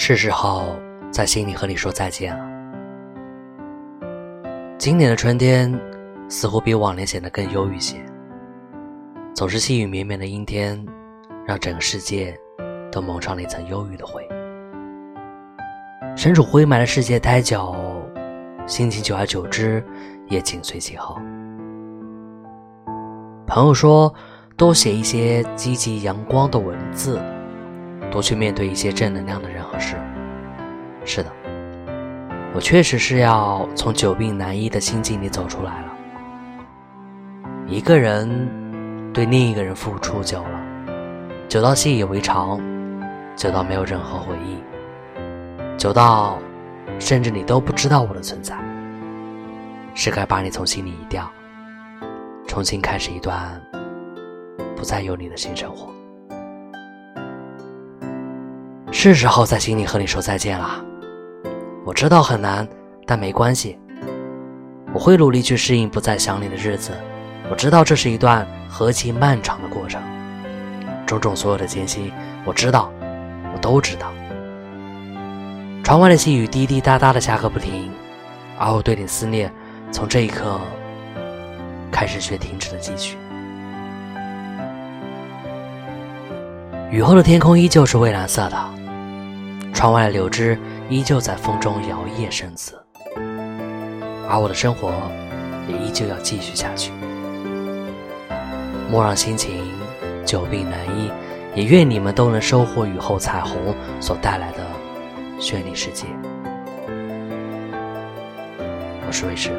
是时候在心里和你说再见了。今年的春天似乎比往年显得更忧郁些，总是细雨绵绵的阴天，让整个世界都蒙上了一层忧郁的灰。身处灰霾的世界太久，心情久而久之也紧随其后。朋友说，多写一些积极阳光的文字。多去面对一些正能量的人是。是的，我确实是要从久病难医的心境里走出来了。一个人对另一个人付出久了，久到习以为常，久到没有任何回忆，久到甚至你都不知道我的存在，是该把你从心里移掉，重新开始一段不再有你的新生活。是时候在心里和你说再见了。我知道很难，但没关系，我会努力去适应不再想你的日子。我知道这是一段何其漫长的过程，种种所有的艰辛，我知道，我都知道。窗外的细雨滴滴答答的下个不停，而我对你思念，从这一刻开始却停止了继续。雨后的天空依旧是蔚蓝色的。窗外的柳枝依旧在风中摇曳生姿，而我的生活也依旧要继续下去。莫让心情久病难医，也愿你们都能收获雨后彩虹所带来的绚丽世界。我是魏迟。